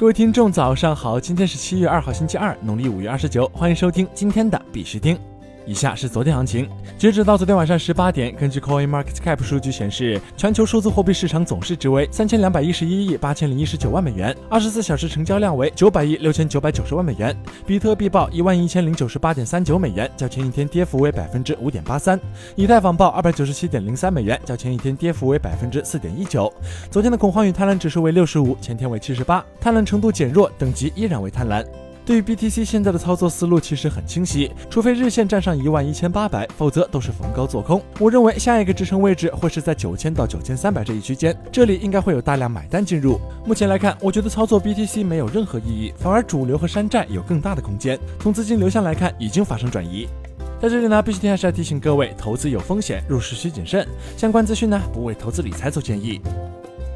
各位听众，早上好！今天是七月二号，星期二，农历五月二十九，欢迎收听今天的必须听。以下是昨天行情，截止到昨天晚上十八点，根据 Coin Market Cap 数据显示，全球数字货币市场总市值为三千两百一十一亿八千零一十九万美元，二十四小时成交量为九百亿六千九百九十万美元。比特币报一万一千零九十八点三九美元，较前一天跌幅为百分之五点八三。以太坊报二百九十七点零三美元，较前一天跌幅为百分之四点一九。昨天的恐慌与贪婪指数为六十五，前天为七十八，贪婪程度减弱，等级依然为贪婪。对于 BTC 现在的操作思路其实很清晰，除非日线站上一万一千八百，否则都是逢高做空。我认为下一个支撑位置会是在九千到九千三百这一区间，这里应该会有大量买单进入。目前来看，我觉得操作 BTC 没有任何意义，反而主流和山寨有更大的空间。从资金流向来看，已经发生转移。在这里呢，必须还是要提醒各位，投资有风险，入市需谨慎。相关资讯呢，不为投资理财做建议。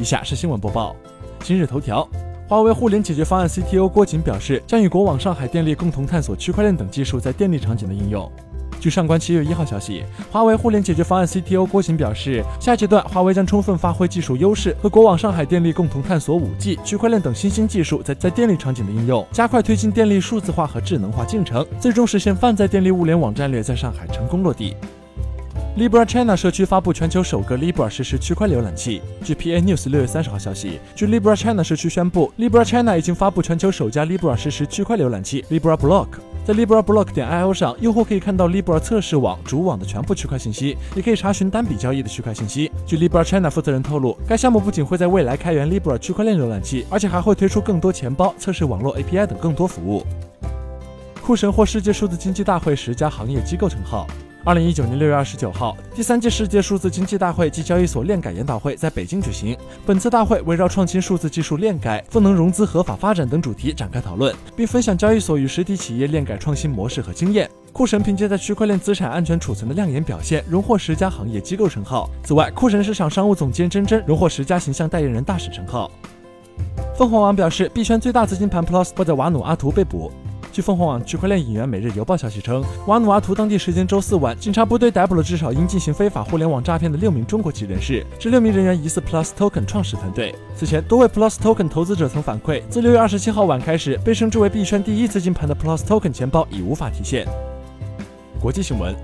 以下是新闻播报，今日头条。华为互联解决方案 CTO 郭瑾表示，将与国网、上海电力共同探索区块链等技术在电力场景的应用。据上官七月一号消息，华为互联解决方案 CTO 郭瑾表示，下阶段华为将充分发挥技术优势，和国网、上海电力共同探索 5G、区块链等新兴技术在在电力场景的应用，加快推进电力数字化和智能化进程，最终实现泛在电力物联网战略在上海成功落地。Libra China 社区发布全球首个 Libra 实时区块浏览器。据 PA News 六月三十号消息，据 Libra China 社区宣布，Libra China 已经发布全球首家 Libra 实时区块浏览器 Libra Block。在 Libra Block 点 IO 上，用户可以看到 Libra 测试网、主网的全部区块信息，也可以查询单笔交易的区块信息。据 Libra China 负责人透露，该项目不仅会在未来开源 Libra 区块链浏览器，而且还会推出更多钱包、测试网络 API 等更多服务。酷神获世界数字经济大会十佳行业机构称号。二零一九年六月二十九号，第三届世界数字经济大会及交易所链改研讨会在北京举行。本次大会围绕创新数字技术链改、赋能融资合法发展等主题展开讨论，并分享交易所与实体企业链改创新模式和经验。酷神凭借在区块链资产安全储存的亮眼表现，荣获十佳行业机构称号。此外，酷神市场商务总监珍珍荣获十佳形象代言人大使称号。凤凰网表示，币圈最大资金盘 Plus 或在瓦努阿图被捕。据凤凰网区块链引援《每日邮报》消息称，瓦努阿图当地时间周四晚，警察部队逮捕了至少因进行非法互联网诈骗的六名中国籍人士。这六名人员疑似 Plus Token 创始团队。此前，多位 Plus Token 投资者曾反馈，自六月二十七号晚开始，被称之为币圈第一资金盘的 Plus Token 钱包已无法提现。国际新闻：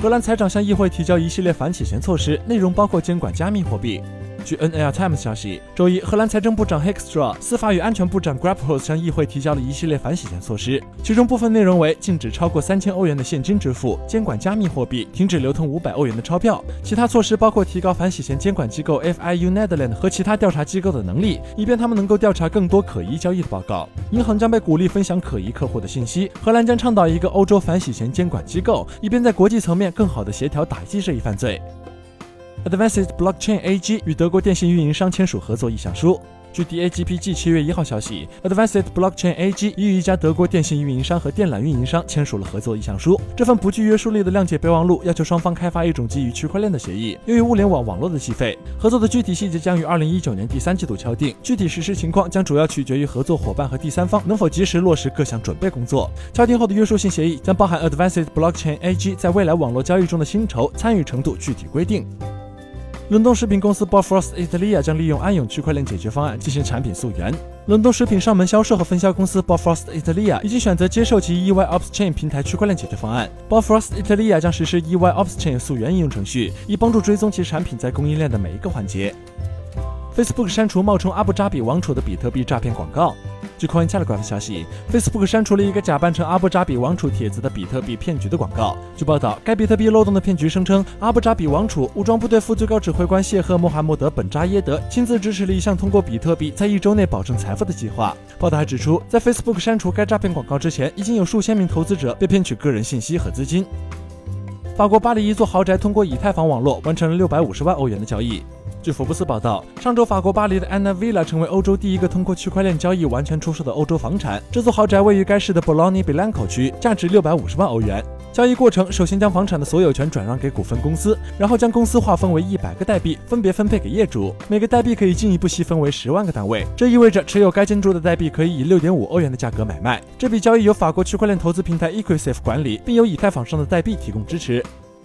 荷兰财长向议会提交一系列反洗钱措施，内容包括监管加密货币。据 NL Times 消息，周一，荷兰财政部长 Hickstra、司法与安全部长 Graphouse 向议会提交了一系列反洗钱措施，其中部分内容为禁止超过三千欧元的现金支付、监管加密货币、停止流通五百欧元的钞票。其他措施包括提高反洗钱监管机构 FIU Netherlands 和其他调查机构的能力，以便他们能够调查更多可疑交易的报告。银行将被鼓励分享可疑客户的信息。荷兰将倡导一个欧洲反洗钱监管机构，以便在国际层面更好地协调打击这一犯罪。Advanced Blockchain AG 与德国电信运营商签署合作意向书。据 DAGPG 七月一号消息，Advanced Blockchain AG 已与一家德国电信运营商和电缆运营商签署了合作意向书。这份不具约束力的谅解备忘录要求双方开发一种基于区块链的协议，用于物联网网络的计费。合作的具体细节将于二零一九年第三季度敲定，具体实施情况将主要取决于合作伙伴和第三方能否及时落实各项准备工作。敲定后的约束性协议将包含 Advanced Blockchain AG 在未来网络交易中的薪酬、参与程度具体规定。伦敦食品公司 Bofrost Italia 将利用安永区块链解决方案进行产品溯源。伦敦食品上门销售和分销公司 Bofrost Italia 已经选择接受其 EYOpsChain 平台区块链解决方案。Bofrost Italia 将实施 EYOpsChain 溯源应用程序，以帮助追踪其产品在供应链的每一个环节。Facebook 删除冒充阿布扎比王储的比特币诈骗广告。据 Cointelegraph 消息，Facebook 删除了一个假扮成阿布扎比王储帖子的比特币骗局的广告。据报道，该比特币漏洞的骗局声称，阿布扎比王储武装部队副最高指挥官谢赫·穆罕默德·本扎耶德亲自支持了一项通过比特币在一周内保证财富的计划。报道还指出，在 Facebook 删除该诈骗广告之前，已经有数千名投资者被骗取个人信息和资金。法国巴黎一座豪宅通过以太坊网络完成了六百五十万欧元的交易。据福布斯报道，上周法国巴黎的 Anna Villa 成为欧洲第一个通过区块链交易完全出售的欧洲房产。这座豪宅位于该市的 Bologna Bianco 区，价值六百五十万欧元。交易过程首先将房产的所有权转让给股份公司，然后将公司划分为一百个代币，分别分配给业主。每个代币可以进一步细分为十万个单位。这意味着持有该建筑的代币可以以六点五欧元的价格买卖。这笔交易由法国区块链投资平台 Equisafe 管理，并由以太坊上的代币提供支持。